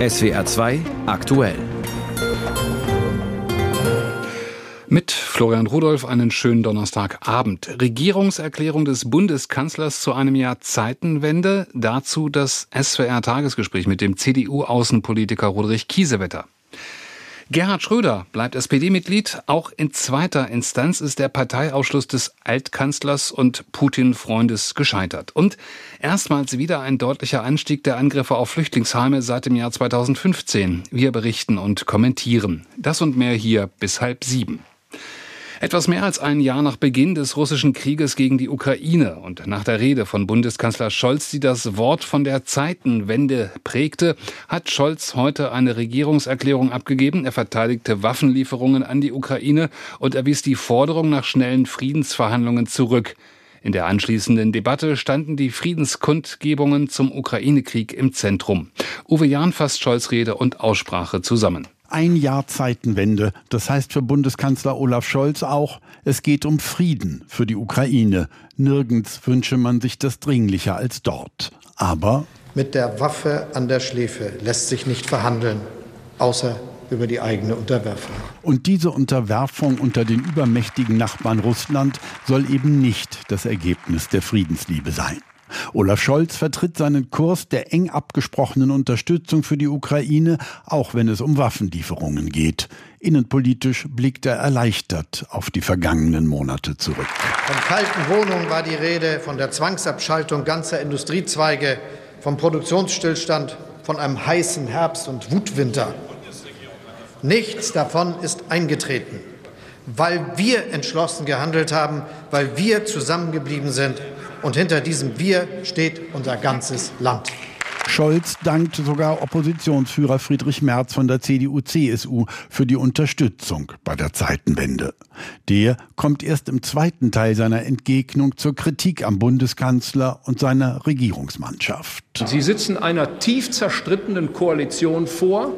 SWR 2 aktuell. Mit Florian Rudolph einen schönen Donnerstagabend. Regierungserklärung des Bundeskanzlers zu einem Jahr Zeitenwende. Dazu das SWR-Tagesgespräch mit dem CDU-Außenpolitiker Roderich Kiesewetter. Gerhard Schröder bleibt SPD-Mitglied. Auch in zweiter Instanz ist der Parteiausschluss des Altkanzlers und Putin-Freundes gescheitert. Und erstmals wieder ein deutlicher Anstieg der Angriffe auf Flüchtlingsheime seit dem Jahr 2015. Wir berichten und kommentieren. Das und mehr hier bis halb sieben. Etwas mehr als ein Jahr nach Beginn des russischen Krieges gegen die Ukraine und nach der Rede von Bundeskanzler Scholz, die das Wort von der Zeitenwende prägte, hat Scholz heute eine Regierungserklärung abgegeben. Er verteidigte Waffenlieferungen an die Ukraine und erwies die Forderung nach schnellen Friedensverhandlungen zurück. In der anschließenden Debatte standen die Friedenskundgebungen zum Ukraine-Krieg im Zentrum. Uwe Jahn fasst Scholz Rede und Aussprache zusammen. Ein Jahr Zeitenwende. Das heißt für Bundeskanzler Olaf Scholz auch, es geht um Frieden für die Ukraine. Nirgends wünsche man sich das dringlicher als dort. Aber mit der Waffe an der Schläfe lässt sich nicht verhandeln, außer über die eigene Unterwerfung. Und diese Unterwerfung unter den übermächtigen Nachbarn Russland soll eben nicht das Ergebnis der Friedensliebe sein. Olaf Scholz vertritt seinen Kurs der eng abgesprochenen Unterstützung für die Ukraine, auch wenn es um Waffenlieferungen geht. Innenpolitisch blickt er erleichtert auf die vergangenen Monate zurück. Von kalten Wohnungen war die Rede, von der Zwangsabschaltung ganzer Industriezweige, vom Produktionsstillstand, von einem heißen Herbst und Wutwinter. Nichts davon ist eingetreten, weil wir entschlossen gehandelt haben, weil wir zusammengeblieben sind und hinter diesem Wir steht unser ganzes Land. Scholz dankt sogar Oppositionsführer Friedrich Merz von der CDU-CSU für die Unterstützung bei der Zeitenwende. Der kommt erst im zweiten Teil seiner Entgegnung zur Kritik am Bundeskanzler und seiner Regierungsmannschaft. Sie sitzen einer tief zerstrittenen Koalition vor,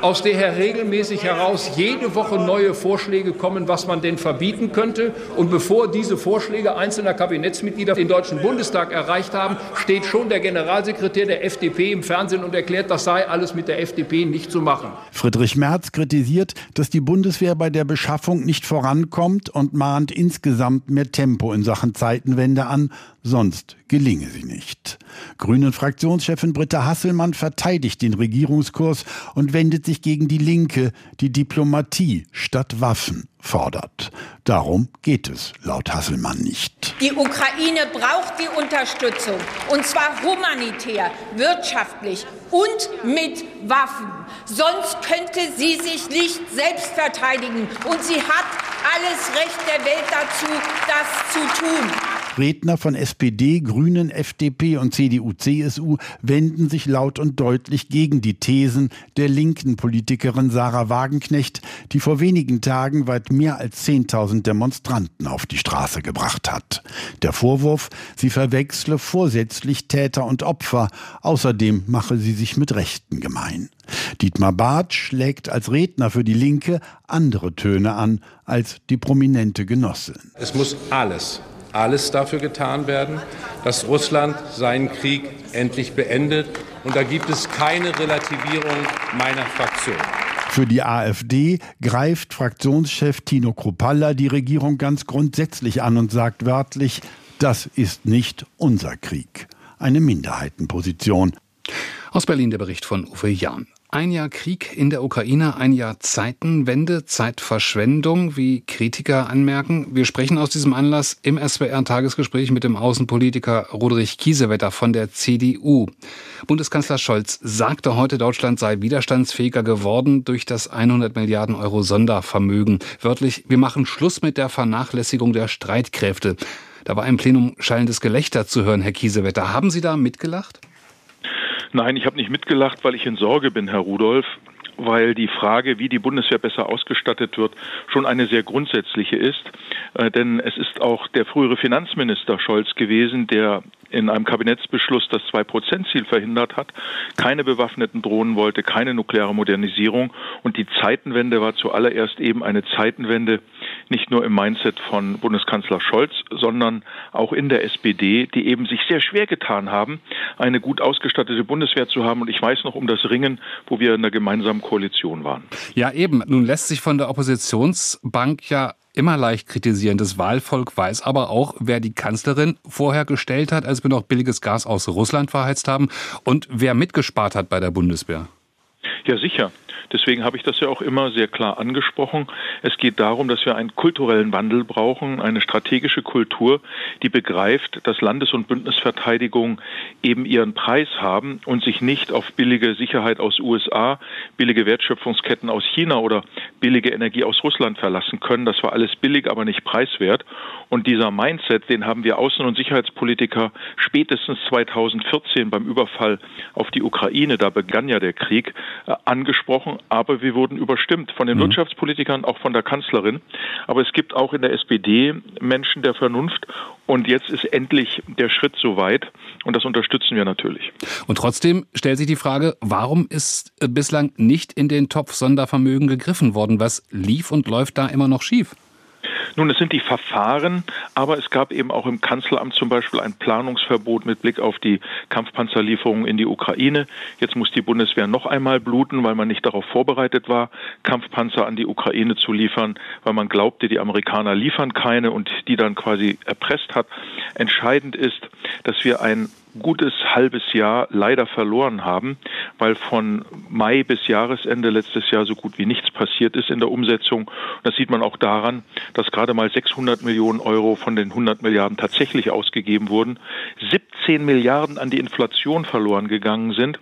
aus der her regelmäßig heraus jede Woche neue Vorschläge kommen, was man denn verbieten könnte. Und bevor diese Vorschläge einzelner Kabinettsmitglieder den Deutschen Bundestag erreicht haben, steht schon der Generalsekretär der FDP im Fernsehen und erklärt, das sei alles mit der FDP nicht zu machen. Friedrich Merz kritisiert, dass die Bundeswehr bei der Beschaffung nicht vorankommt und mahnt insgesamt mehr Tempo in Sachen Zeitenwende an, sonst gelinge sie nicht. Grünen Fraktionschefin Britta Hasselmann verteidigt den Regierungskurs und wendet sich gegen die Linke, die Diplomatie statt Waffen fordert. Darum geht es laut Hasselmann nicht. Die Ukraine braucht die Unterstützung, und zwar humanitär, wirtschaftlich und mit Waffen. Sonst könnte sie sich nicht selbst verteidigen. Und sie hat alles Recht der Welt dazu, das zu tun. Redner von SPD, Grünen, FDP und CDU, CSU wenden sich laut und deutlich gegen die Thesen der linken Politikerin Sarah Wagenknecht, die vor wenigen Tagen weit mehr als 10.000 Demonstranten auf die Straße gebracht hat. Der Vorwurf, sie verwechsle vorsätzlich Täter und Opfer, außerdem mache sie sich mit Rechten gemein. Dietmar Barth schlägt als Redner für die Linke andere Töne an als die prominente Genossin. Es muss alles alles dafür getan werden, dass Russland seinen Krieg endlich beendet. Und da gibt es keine Relativierung meiner Fraktion. Für die AfD greift Fraktionschef Tino Kropalla die Regierung ganz grundsätzlich an und sagt wörtlich, das ist nicht unser Krieg. Eine Minderheitenposition. Aus Berlin der Bericht von Uwe Jahn. Ein Jahr Krieg in der Ukraine, ein Jahr Zeitenwende, Zeitverschwendung, wie Kritiker anmerken. Wir sprechen aus diesem Anlass im SWR-Tagesgespräch mit dem Außenpolitiker Roderich Kiesewetter von der CDU. Bundeskanzler Scholz sagte heute, Deutschland sei widerstandsfähiger geworden durch das 100 Milliarden Euro Sondervermögen. Wörtlich, wir machen Schluss mit der Vernachlässigung der Streitkräfte. Da war im Plenum schallendes Gelächter zu hören, Herr Kiesewetter. Haben Sie da mitgelacht? Nein, ich habe nicht mitgelacht, weil ich in Sorge bin, Herr Rudolph weil die Frage, wie die Bundeswehr besser ausgestattet wird, schon eine sehr grundsätzliche ist. Äh, denn es ist auch der frühere Finanzminister Scholz gewesen, der in einem Kabinettsbeschluss das Zwei-Prozent-Ziel verhindert hat, keine bewaffneten Drohnen wollte, keine nukleare Modernisierung. Und die Zeitenwende war zuallererst eben eine Zeitenwende nicht nur im Mindset von Bundeskanzler Scholz, sondern auch in der SPD, die eben sich sehr schwer getan haben, eine gut ausgestattete Bundeswehr zu haben. Und ich weiß noch um das Ringen, wo wir in der gemeinsamen Koalition waren. Ja, eben. Nun lässt sich von der Oppositionsbank ja immer leicht kritisieren. Das Wahlvolk weiß aber auch, wer die Kanzlerin vorher gestellt hat, als wir noch billiges Gas aus Russland verheizt haben und wer mitgespart hat bei der Bundeswehr. Ja, sicher. Deswegen habe ich das ja auch immer sehr klar angesprochen. Es geht darum, dass wir einen kulturellen Wandel brauchen, eine strategische Kultur, die begreift, dass Landes- und Bündnisverteidigung eben ihren Preis haben und sich nicht auf billige Sicherheit aus USA, billige Wertschöpfungsketten aus China oder billige Energie aus Russland verlassen können. Das war alles billig, aber nicht preiswert. Und dieser Mindset, den haben wir Außen- und Sicherheitspolitiker spätestens 2014 beim Überfall auf die Ukraine, da begann ja der Krieg, äh, angesprochen, aber wir wurden überstimmt von den mhm. Wirtschaftspolitikern, auch von der Kanzlerin. Aber es gibt auch in der SPD Menschen der Vernunft und jetzt ist endlich der Schritt soweit und das unterstützen wir natürlich. Und trotzdem stellt sich die Frage, warum ist äh, bislang nicht in den Topf Sondervermögen gegriffen worden? Was lief und läuft da immer noch schief? Nun, es sind die Verfahren, aber es gab eben auch im Kanzleramt zum Beispiel ein Planungsverbot mit Blick auf die Kampfpanzerlieferungen in die Ukraine. Jetzt muss die Bundeswehr noch einmal bluten, weil man nicht darauf vorbereitet war, Kampfpanzer an die Ukraine zu liefern, weil man glaubte, die Amerikaner liefern keine und die dann quasi erpresst hat. Entscheidend ist, dass wir ein gutes halbes Jahr leider verloren haben, weil von Mai bis Jahresende letztes Jahr so gut wie nichts passiert ist in der Umsetzung. Das sieht man auch daran, dass gerade mal 600 Millionen Euro von den 100 Milliarden tatsächlich ausgegeben wurden, 17 Milliarden an die Inflation verloren gegangen sind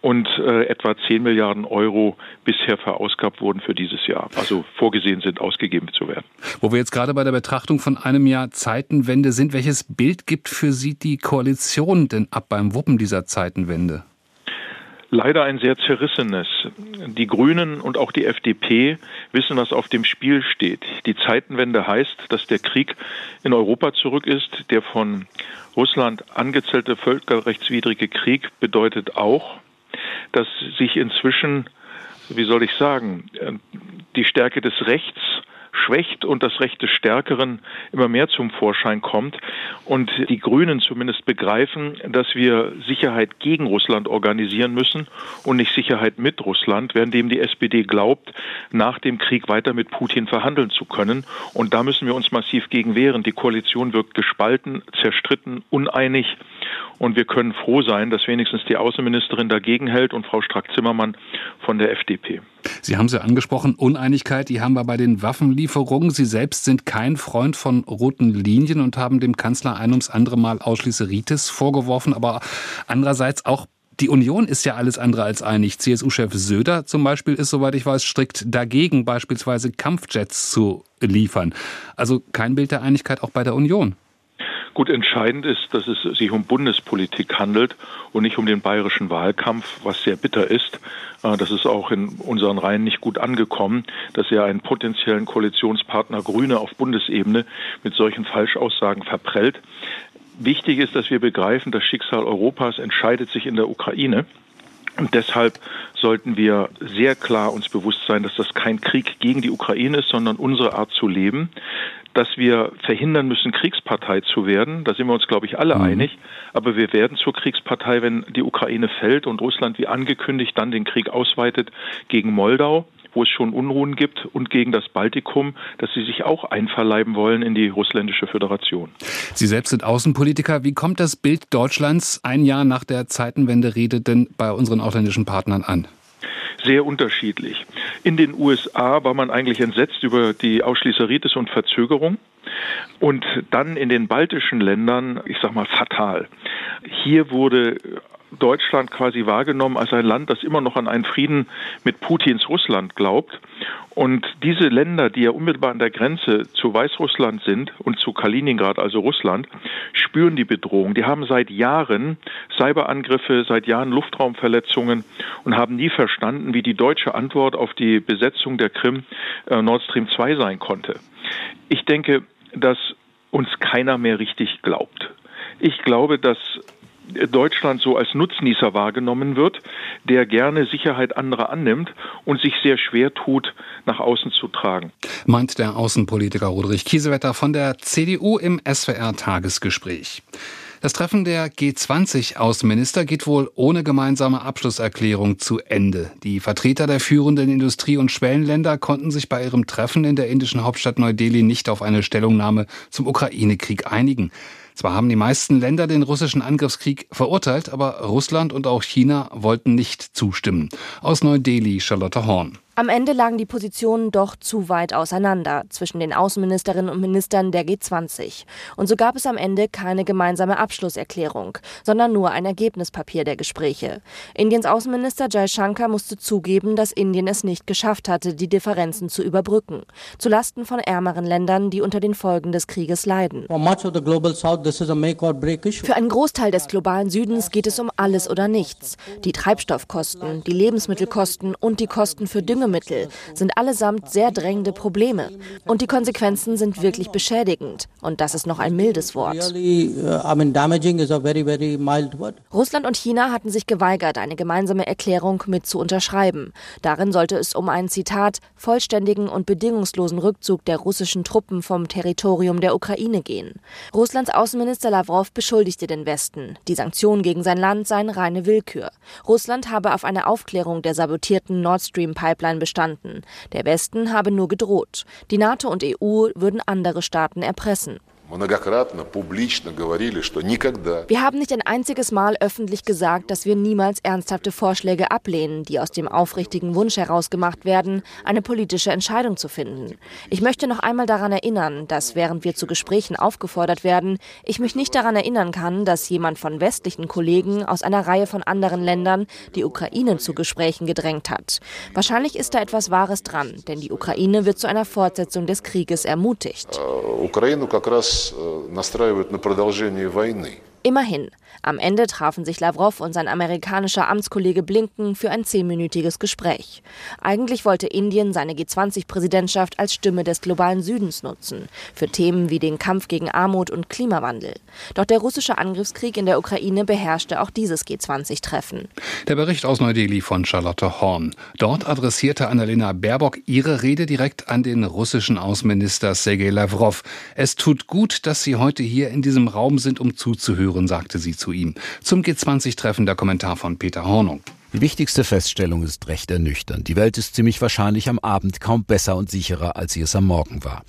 und äh, etwa 10 Milliarden Euro bisher verausgabt wurden für dieses Jahr, also vorgesehen sind, ausgegeben zu werden. Wo wir jetzt gerade bei der Betrachtung von einem Jahr Zeitenwende sind, welches Bild gibt für Sie die Koalition denn ab beim Wuppen dieser Zeitenwende? leider ein sehr zerrissenes. Die Grünen und auch die FDP wissen, was auf dem Spiel steht. Die Zeitenwende heißt, dass der Krieg in Europa zurück ist. Der von Russland angezählte völkerrechtswidrige Krieg bedeutet auch, dass sich inzwischen, wie soll ich sagen, äh, die Stärke des Rechts schwächt und das Recht des Stärkeren immer mehr zum Vorschein kommt. Und die Grünen zumindest begreifen, dass wir Sicherheit gegen Russland organisieren müssen und nicht Sicherheit mit Russland, währenddem die SPD glaubt, nach dem Krieg weiter mit Putin verhandeln zu können. Und da müssen wir uns massiv gegen wehren. Die Koalition wirkt gespalten, zerstritten, uneinig. Und wir können froh sein, dass wenigstens die Außenministerin dagegen hält und Frau Strack-Zimmermann von der FDP. Sie haben sie angesprochen, Uneinigkeit, die haben wir bei den Waffenlieferungen. Sie selbst sind kein Freund von roten Linien und haben dem Kanzler ein ums andere Mal Ausschließeritis vorgeworfen. Aber andererseits auch die Union ist ja alles andere als einig. CSU-Chef Söder zum Beispiel ist, soweit ich weiß, strikt dagegen, beispielsweise Kampfjets zu liefern. Also kein Bild der Einigkeit auch bei der Union. Gut, entscheidend ist, dass es sich um Bundespolitik handelt und nicht um den bayerischen Wahlkampf, was sehr bitter ist. Äh, das ist auch in unseren Reihen nicht gut angekommen, dass er einen potenziellen Koalitionspartner Grüne auf Bundesebene mit solchen Falschaussagen verprellt. Wichtig ist, dass wir begreifen, das Schicksal Europas entscheidet sich in der Ukraine. Und deshalb sollten wir sehr klar uns bewusst sein, dass das kein Krieg gegen die Ukraine ist, sondern unsere Art zu leben dass wir verhindern müssen, Kriegspartei zu werden. Da sind wir uns, glaube ich, alle mhm. einig. Aber wir werden zur Kriegspartei, wenn die Ukraine fällt und Russland wie angekündigt dann den Krieg ausweitet gegen Moldau wo es schon Unruhen gibt, und gegen das Baltikum, dass sie sich auch einverleiben wollen in die russländische Föderation. Sie selbst sind Außenpolitiker. Wie kommt das Bild Deutschlands ein Jahr nach der Zeitenwende-Rede denn bei unseren ausländischen Partnern an? Sehr unterschiedlich. In den USA war man eigentlich entsetzt über die Ausschließeritis und Verzögerung. Und dann in den baltischen Ländern, ich sag mal, fatal. Hier wurde Deutschland quasi wahrgenommen als ein Land, das immer noch an einen Frieden mit Putins Russland glaubt. Und diese Länder, die ja unmittelbar an der Grenze zu Weißrussland sind und zu Kaliningrad, also Russland, spüren die Bedrohung. Die haben seit Jahren Cyberangriffe, seit Jahren Luftraumverletzungen und haben nie verstanden, wie die deutsche Antwort auf die Besetzung der Krim äh, Nord Stream 2 sein konnte. Ich denke, dass uns keiner mehr richtig glaubt. Ich glaube, dass Deutschland so als Nutznießer wahrgenommen wird, der gerne Sicherheit anderer annimmt und sich sehr schwer tut, nach außen zu tragen. Meint der Außenpolitiker Roderich Kiesewetter von der CDU im SWR-Tagesgespräch. Das Treffen der G20-Außenminister geht wohl ohne gemeinsame Abschlusserklärung zu Ende. Die Vertreter der führenden Industrie- und Schwellenländer konnten sich bei ihrem Treffen in der indischen Hauptstadt Neu-Delhi nicht auf eine Stellungnahme zum Ukraine-Krieg einigen. Zwar haben die meisten Länder den russischen Angriffskrieg verurteilt, aber Russland und auch China wollten nicht zustimmen. Aus Neu-Delhi Charlotte Horn. Am Ende lagen die Positionen doch zu weit auseinander zwischen den Außenministerinnen und Ministern der G20. Und so gab es am Ende keine gemeinsame Abschlusserklärung, sondern nur ein Ergebnispapier der Gespräche. Indiens Außenminister Jai Shankar musste zugeben, dass Indien es nicht geschafft hatte, die Differenzen zu überbrücken, zulasten von ärmeren Ländern, die unter den Folgen des Krieges leiden. Für einen Großteil des globalen Südens geht es um alles oder nichts. Die Treibstoffkosten, die Lebensmittelkosten und die Kosten für Dünger Düngemittel sind allesamt sehr drängende Probleme. Und die Konsequenzen sind wirklich beschädigend. Und das ist noch ein mildes Wort. Uh, Russland und China hatten sich geweigert, eine gemeinsame Erklärung mit zu unterschreiben. Darin sollte es um einen Zitat vollständigen und bedingungslosen Rückzug der russischen Truppen vom Territorium der Ukraine gehen. Russlands Außenminister Lavrov beschuldigte den Westen. Die Sanktionen gegen sein Land seien reine Willkür. Russland habe auf eine Aufklärung der sabotierten Nord Stream Pipeline Kriegsparteien bestanden. Der Westen habe nur gedroht. Die NATO und EU würden andere Staaten erpressen. Wir haben nicht ein einziges Mal öffentlich gesagt, dass wir niemals ernsthafte Vorschläge ablehnen, die aus dem aufrichtigen Wunsch herausgemacht werden, eine politische Entscheidung zu finden. Ich möchte noch einmal daran erinnern, dass während wir zu Gesprächen aufgefordert werden, ich mich nicht daran erinnern kann, dass jemand von westlichen Kollegen aus einer Reihe von anderen Ländern die Ukraine zu Gesprächen gedrängt hat. Wahrscheinlich ist da etwas Wahres dran, denn die Ukraine wird zu einer Fortsetzung des Krieges ermutigt. Ukraine настраивают на продолжение войны. Immerhin, am Ende trafen sich Lavrov und sein amerikanischer Amtskollege Blinken für ein zehnminütiges Gespräch. Eigentlich wollte Indien seine G20-Präsidentschaft als Stimme des globalen Südens nutzen, für Themen wie den Kampf gegen Armut und Klimawandel. Doch der russische Angriffskrieg in der Ukraine beherrschte auch dieses G20-Treffen. Der Bericht aus Neu-Delhi von Charlotte Horn. Dort adressierte Annalena Baerbock ihre Rede direkt an den russischen Außenminister Sergei Lavrov. Es tut gut, dass Sie heute hier in diesem Raum sind, um zuzuhören führen, sagte sie zu ihm. Zum G20-Treffen der Kommentar von Peter Hornung. Die wichtigste Feststellung ist recht ernüchternd. Die Welt ist ziemlich wahrscheinlich am Abend kaum besser und sicherer, als sie es am Morgen war.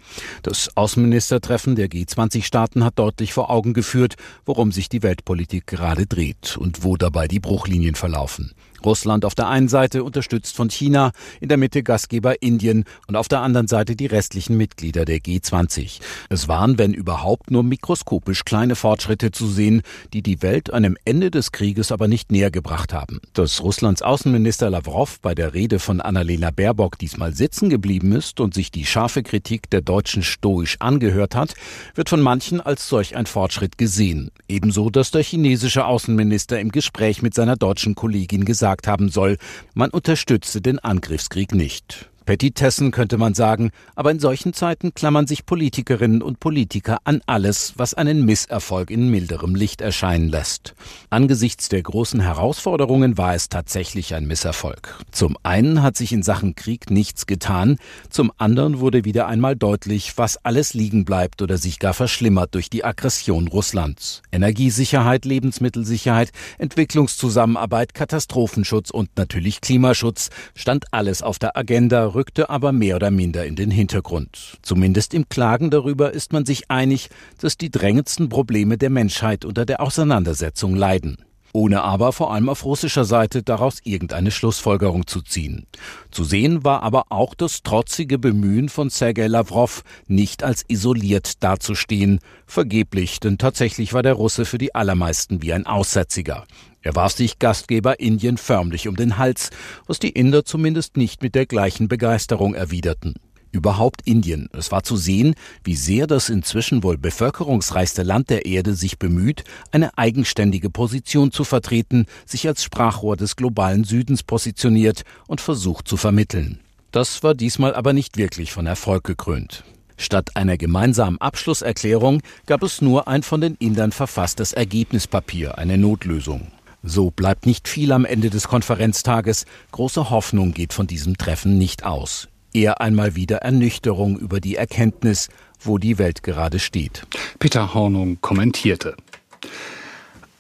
Das Außenministertreffen der G20-Staaten hat deutlich vor Augen geführt, worum sich die Weltpolitik gerade dreht und wo dabei die Bruchlinien verlaufen. Russland auf der einen Seite unterstützt von China, in der Mitte Gastgeber Indien und auf der anderen Seite die restlichen Mitglieder der G20. Es waren, wenn überhaupt, nur mikroskopisch kleine Fortschritte zu sehen, die die Welt einem Ende des Krieges aber nicht näher gebracht haben. Dass Russlands Außenminister Lavrov bei der Rede von Annalena Baerbock diesmal sitzen geblieben ist und sich die scharfe Kritik der Deutschen stoisch angehört hat, wird von manchen als solch ein Fortschritt gesehen. Ebenso, dass der chinesische Außenminister im Gespräch mit seiner deutschen Kollegin gesagt gesagt haben soll, man unterstütze den Angriffskrieg nicht. Petitessen könnte man sagen, aber in solchen Zeiten klammern sich Politikerinnen und Politiker an alles, was einen Misserfolg in milderem Licht erscheinen lässt. Angesichts der großen Herausforderungen war es tatsächlich ein Misserfolg. Zum einen hat sich in Sachen Krieg nichts getan, zum anderen wurde wieder einmal deutlich, was alles liegen bleibt oder sich gar verschlimmert durch die Aggression Russlands. Energiesicherheit, Lebensmittelsicherheit, Entwicklungszusammenarbeit, Katastrophenschutz und natürlich Klimaschutz stand alles auf der Agenda rückte aber mehr oder minder in den Hintergrund. Zumindest im Klagen darüber ist man sich einig, dass die drängendsten Probleme der Menschheit unter der Auseinandersetzung leiden ohne aber vor allem auf russischer Seite daraus irgendeine Schlussfolgerung zu ziehen. Zu sehen war aber auch das trotzige Bemühen von Sergei Lavrov, nicht als isoliert dazustehen, vergeblich, denn tatsächlich war der Russe für die allermeisten wie ein Aussätziger. Er warf sich Gastgeber Indien förmlich um den Hals, was die Inder zumindest nicht mit der gleichen Begeisterung erwiderten. Überhaupt Indien. Es war zu sehen, wie sehr das inzwischen wohl bevölkerungsreichste Land der Erde sich bemüht, eine eigenständige Position zu vertreten, sich als Sprachrohr des globalen Südens positioniert und versucht zu vermitteln. Das war diesmal aber nicht wirklich von Erfolg gekrönt. Statt einer gemeinsamen Abschlusserklärung gab es nur ein von den Indern verfasstes Ergebnispapier, eine Notlösung. So bleibt nicht viel am Ende des Konferenztages. Große Hoffnung geht von diesem Treffen nicht aus. Eher einmal wieder Ernüchterung über die Erkenntnis, wo die Welt gerade steht. Peter Hornung kommentierte.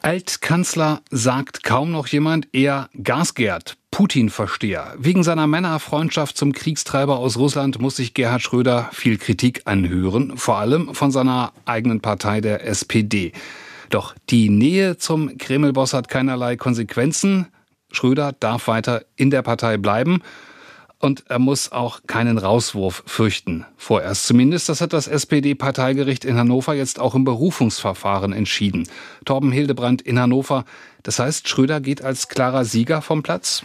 Altkanzler sagt kaum noch jemand, eher Gasgerd, Putin-Versteher. Wegen seiner Männerfreundschaft zum Kriegstreiber aus Russland muss sich Gerhard Schröder viel Kritik anhören, vor allem von seiner eigenen Partei der SPD. Doch die Nähe zum Kremlboss hat keinerlei Konsequenzen. Schröder darf weiter in der Partei bleiben und er muss auch keinen Rauswurf fürchten. Vorerst zumindest, das hat das SPD-Parteigericht in Hannover jetzt auch im Berufungsverfahren entschieden. Torben Hildebrand in Hannover. Das heißt, Schröder geht als klarer Sieger vom Platz?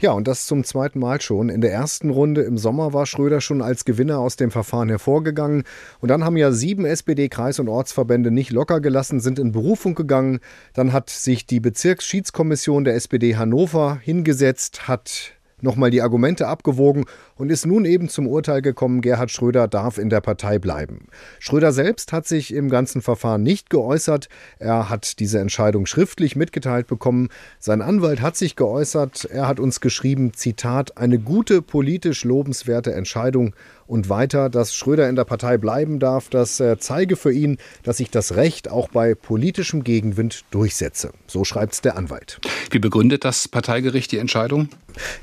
Ja, und das zum zweiten Mal schon. In der ersten Runde im Sommer war Schröder schon als Gewinner aus dem Verfahren hervorgegangen. Und dann haben ja sieben SPD-Kreis- und Ortsverbände nicht locker gelassen, sind in Berufung gegangen. Dann hat sich die Bezirksschiedskommission der SPD Hannover hingesetzt, hat nochmal die Argumente abgewogen und ist nun eben zum Urteil gekommen, Gerhard Schröder darf in der Partei bleiben. Schröder selbst hat sich im ganzen Verfahren nicht geäußert. Er hat diese Entscheidung schriftlich mitgeteilt bekommen. Sein Anwalt hat sich geäußert. Er hat uns geschrieben, Zitat, eine gute politisch lobenswerte Entscheidung und weiter, dass Schröder in der Partei bleiben darf, das äh, zeige für ihn, dass sich das Recht auch bei politischem Gegenwind durchsetze. So schreibt es der Anwalt. Wie begründet das Parteigericht die Entscheidung?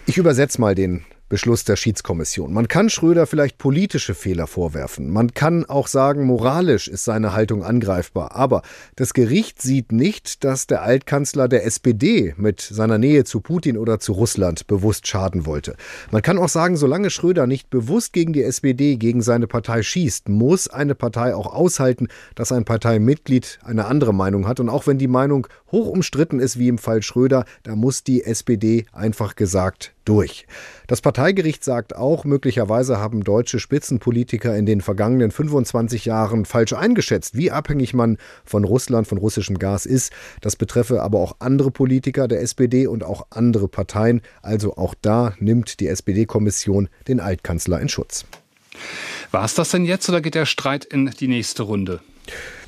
Ich übersetze mal den Beschluss der Schiedskommission. Man kann Schröder vielleicht politische Fehler vorwerfen. Man kann auch sagen, moralisch ist seine Haltung angreifbar. Aber das Gericht sieht nicht, dass der Altkanzler der SPD mit seiner Nähe zu Putin oder zu Russland bewusst schaden wollte. Man kann auch sagen, solange Schröder nicht bewusst gegen die SPD, gegen seine Partei schießt, muss eine Partei auch aushalten, dass ein Parteimitglied eine andere Meinung hat. Und auch wenn die Meinung hoch umstritten ist, wie im Fall Schröder, da muss die SPD einfach gesagt durch. Das Parteigericht sagt auch, möglicherweise haben deutsche Spitzenpolitiker in den vergangenen 25 Jahren falsch eingeschätzt, wie abhängig man von Russland, von russischem Gas ist. Das betreffe aber auch andere Politiker der SPD und auch andere Parteien. Also auch da nimmt die SPD-Kommission den Altkanzler in Schutz. War es das denn jetzt oder geht der Streit in die nächste Runde?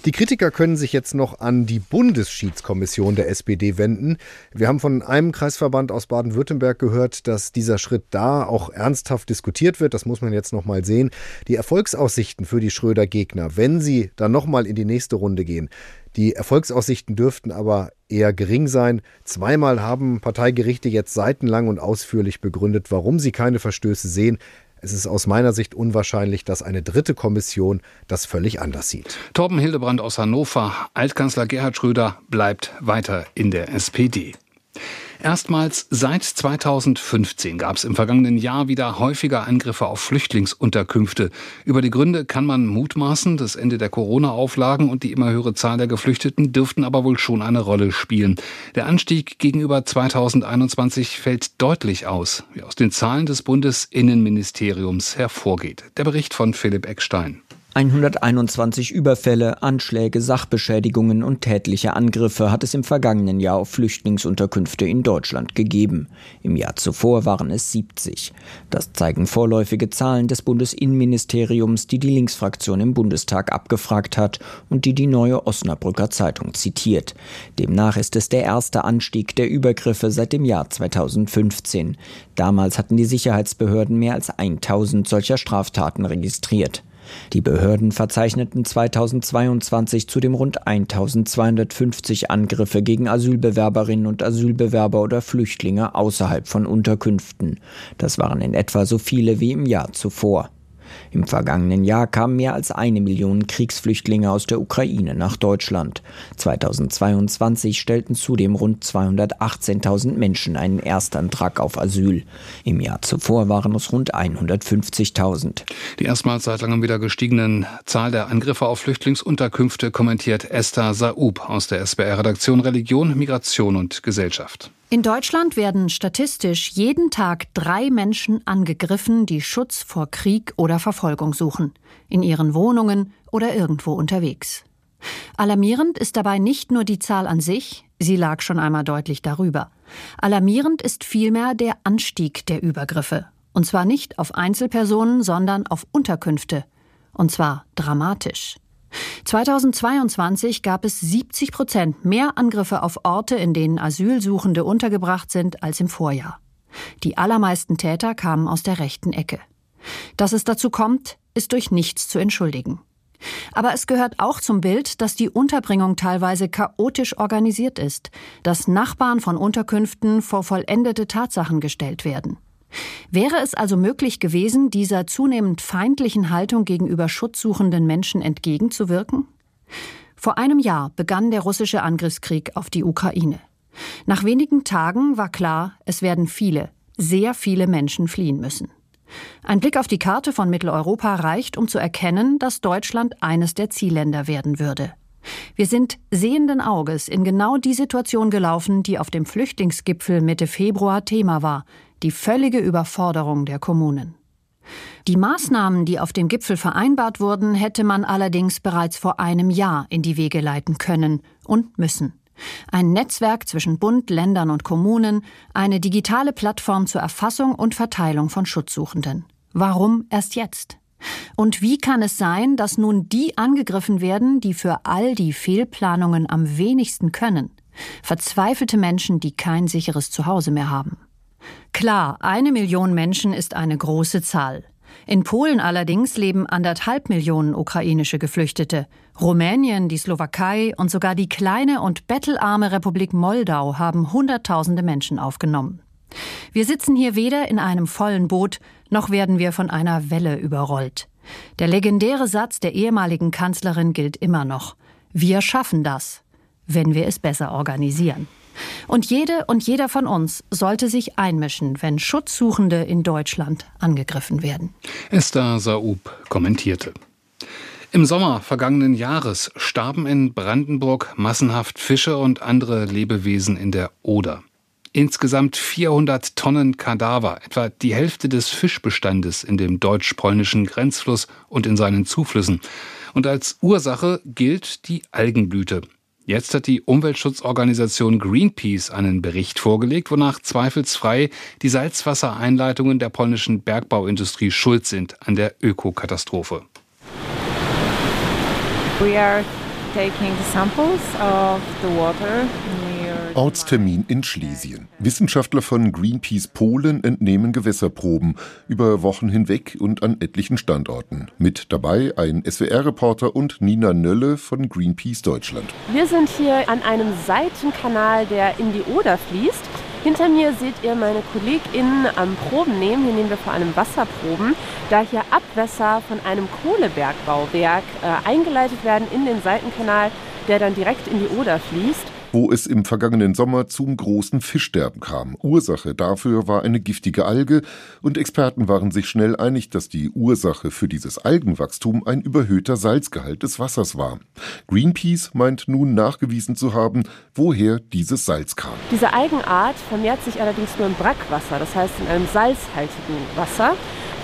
Die Kritiker können sich jetzt noch an die Bundesschiedskommission der SPD wenden. Wir haben von einem Kreisverband aus Baden-Württemberg gehört, dass dieser Schritt da auch ernsthaft diskutiert wird. Das muss man jetzt noch mal sehen. Die Erfolgsaussichten für die Schröder-Gegner, wenn sie dann noch mal in die nächste Runde gehen, die Erfolgsaussichten dürften aber eher gering sein. Zweimal haben Parteigerichte jetzt seitenlang und ausführlich begründet, warum sie keine Verstöße sehen. Es ist aus meiner Sicht unwahrscheinlich, dass eine dritte Kommission das völlig anders sieht. Torben Hildebrand aus Hannover, Altkanzler Gerhard Schröder bleibt weiter in der SPD. Erstmals seit 2015 gab es im vergangenen Jahr wieder häufiger Angriffe auf Flüchtlingsunterkünfte. Über die Gründe kann man mutmaßen. Das Ende der Corona-Auflagen und die immer höhere Zahl der Geflüchteten dürften aber wohl schon eine Rolle spielen. Der Anstieg gegenüber 2021 fällt deutlich aus, wie aus den Zahlen des Bundesinnenministeriums hervorgeht. Der Bericht von Philipp Eckstein. 121 Überfälle, Anschläge, Sachbeschädigungen und tätliche Angriffe hat es im vergangenen Jahr auf Flüchtlingsunterkünfte in Deutschland gegeben. Im Jahr zuvor waren es 70. Das zeigen vorläufige Zahlen des Bundesinnenministeriums, die die Linksfraktion im Bundestag abgefragt hat und die die neue Osnabrücker Zeitung zitiert. Demnach ist es der erste Anstieg der Übergriffe seit dem Jahr 2015. Damals hatten die Sicherheitsbehörden mehr als 1000 solcher Straftaten registriert. Die Behörden verzeichneten 2022 zudem rund 1250 Angriffe gegen Asylbewerberinnen und Asylbewerber oder Flüchtlinge außerhalb von Unterkünften. Das waren in etwa so viele wie im Jahr zuvor. Im vergangenen Jahr kamen mehr als eine Million Kriegsflüchtlinge aus der Ukraine nach Deutschland. 2022 stellten zudem rund 218.000 Menschen einen Erstantrag auf Asyl. Im Jahr zuvor waren es rund 150.000. Die erstmals seit langem wieder gestiegenen Zahl der Angriffe auf Flüchtlingsunterkünfte kommentiert Esther Saub aus der SBR-Redaktion Religion, Migration und Gesellschaft. In Deutschland werden statistisch jeden Tag drei Menschen angegriffen, die Schutz vor Krieg oder Verfolgung suchen, in ihren Wohnungen oder irgendwo unterwegs. Alarmierend ist dabei nicht nur die Zahl an sich, sie lag schon einmal deutlich darüber. Alarmierend ist vielmehr der Anstieg der Übergriffe. Und zwar nicht auf Einzelpersonen, sondern auf Unterkünfte. Und zwar dramatisch. 2022 gab es 70 Prozent mehr Angriffe auf Orte, in denen Asylsuchende untergebracht sind, als im Vorjahr. Die allermeisten Täter kamen aus der rechten Ecke. Dass es dazu kommt, ist durch nichts zu entschuldigen. Aber es gehört auch zum Bild, dass die Unterbringung teilweise chaotisch organisiert ist, dass Nachbarn von Unterkünften vor vollendete Tatsachen gestellt werden. Wäre es also möglich gewesen, dieser zunehmend feindlichen Haltung gegenüber schutzsuchenden Menschen entgegenzuwirken? Vor einem Jahr begann der russische Angriffskrieg auf die Ukraine. Nach wenigen Tagen war klar, es werden viele, sehr viele Menschen fliehen müssen. Ein Blick auf die Karte von Mitteleuropa reicht, um zu erkennen, dass Deutschland eines der Zielländer werden würde. Wir sind sehenden Auges in genau die Situation gelaufen, die auf dem Flüchtlingsgipfel Mitte Februar Thema war, die völlige Überforderung der Kommunen. Die Maßnahmen, die auf dem Gipfel vereinbart wurden, hätte man allerdings bereits vor einem Jahr in die Wege leiten können und müssen. Ein Netzwerk zwischen Bund, Ländern und Kommunen, eine digitale Plattform zur Erfassung und Verteilung von Schutzsuchenden. Warum erst jetzt? Und wie kann es sein, dass nun die angegriffen werden, die für all die Fehlplanungen am wenigsten können? Verzweifelte Menschen, die kein sicheres Zuhause mehr haben. Klar, eine Million Menschen ist eine große Zahl. In Polen allerdings leben anderthalb Millionen ukrainische Geflüchtete. Rumänien, die Slowakei und sogar die kleine und bettelarme Republik Moldau haben Hunderttausende Menschen aufgenommen. Wir sitzen hier weder in einem vollen Boot, noch werden wir von einer Welle überrollt. Der legendäre Satz der ehemaligen Kanzlerin gilt immer noch. Wir schaffen das, wenn wir es besser organisieren. Und jede und jeder von uns sollte sich einmischen, wenn Schutzsuchende in Deutschland angegriffen werden. Esther Saub kommentierte. Im Sommer vergangenen Jahres starben in Brandenburg massenhaft Fische und andere Lebewesen in der Oder. Insgesamt 400 Tonnen Kadaver, etwa die Hälfte des Fischbestandes in dem deutsch-polnischen Grenzfluss und in seinen Zuflüssen. Und als Ursache gilt die Algenblüte. Jetzt hat die Umweltschutzorganisation Greenpeace einen Bericht vorgelegt, wonach zweifelsfrei die Salzwassereinleitungen der polnischen Bergbauindustrie schuld sind an der Ökokatastrophe. We are taking the samples of the water Ortstermin in Schlesien. Wissenschaftler von Greenpeace Polen entnehmen Gewässerproben über Wochen hinweg und an etlichen Standorten. Mit dabei ein SWR-Reporter und Nina Nölle von Greenpeace Deutschland. Wir sind hier an einem Seitenkanal, der in die Oder fließt. Hinter mir seht ihr meine KollegInnen am Proben nehmen. Hier nehmen wir vor allem Wasserproben, da hier Abwässer von einem Kohlebergbauwerk äh, eingeleitet werden in den Seitenkanal, der dann direkt in die Oder fließt wo es im vergangenen Sommer zum großen Fischsterben kam. Ursache dafür war eine giftige Alge und Experten waren sich schnell einig, dass die Ursache für dieses Algenwachstum ein überhöhter Salzgehalt des Wassers war. Greenpeace meint nun nachgewiesen zu haben, woher dieses Salz kam. Diese Algenart vermehrt sich allerdings nur im Brackwasser, das heißt in einem salzhaltigen Wasser.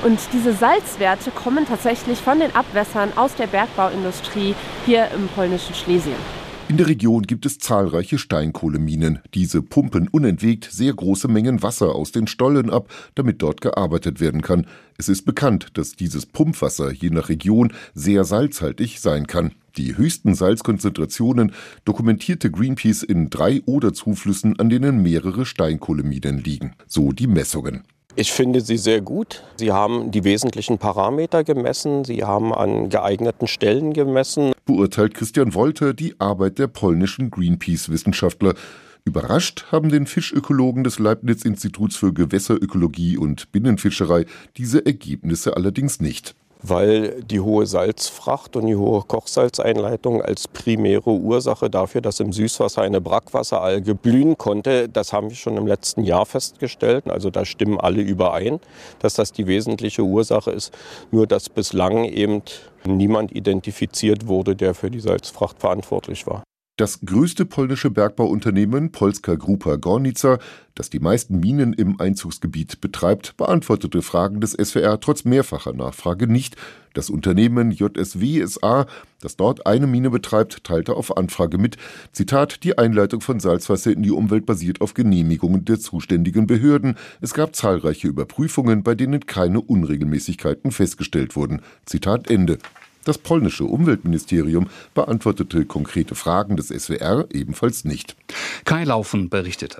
Und diese Salzwerte kommen tatsächlich von den Abwässern aus der Bergbauindustrie hier im polnischen Schlesien. In der Region gibt es zahlreiche Steinkohleminen. Diese pumpen unentwegt sehr große Mengen Wasser aus den Stollen ab, damit dort gearbeitet werden kann. Es ist bekannt, dass dieses Pumpwasser je nach Region sehr salzhaltig sein kann. Die höchsten Salzkonzentrationen dokumentierte Greenpeace in drei Oder-Zuflüssen, an denen mehrere Steinkohleminen liegen. So die Messungen. Ich finde sie sehr gut. Sie haben die wesentlichen Parameter gemessen. Sie haben an geeigneten Stellen gemessen. Beurteilt Christian Wolter die Arbeit der polnischen Greenpeace-Wissenschaftler. Überrascht haben den Fischökologen des Leibniz-Instituts für Gewässerökologie und Binnenfischerei diese Ergebnisse allerdings nicht weil die hohe Salzfracht und die hohe Kochsalzeinleitung als primäre Ursache dafür, dass im Süßwasser eine Brackwasseralge blühen konnte, das haben wir schon im letzten Jahr festgestellt. Also da stimmen alle überein, dass das die wesentliche Ursache ist. Nur dass bislang eben niemand identifiziert wurde, der für die Salzfracht verantwortlich war. Das größte polnische Bergbauunternehmen Polska Grupa Gornica, das die meisten Minen im Einzugsgebiet betreibt, beantwortete Fragen des SWR trotz mehrfacher Nachfrage nicht. Das Unternehmen JSW SA, das dort eine Mine betreibt, teilte auf Anfrage mit, Zitat, die Einleitung von Salzwasser in die Umwelt basiert auf Genehmigungen der zuständigen Behörden. Es gab zahlreiche Überprüfungen, bei denen keine Unregelmäßigkeiten festgestellt wurden. Zitat Ende. Das polnische Umweltministerium beantwortete konkrete Fragen des SWR ebenfalls nicht. Kai Laufen berichtete.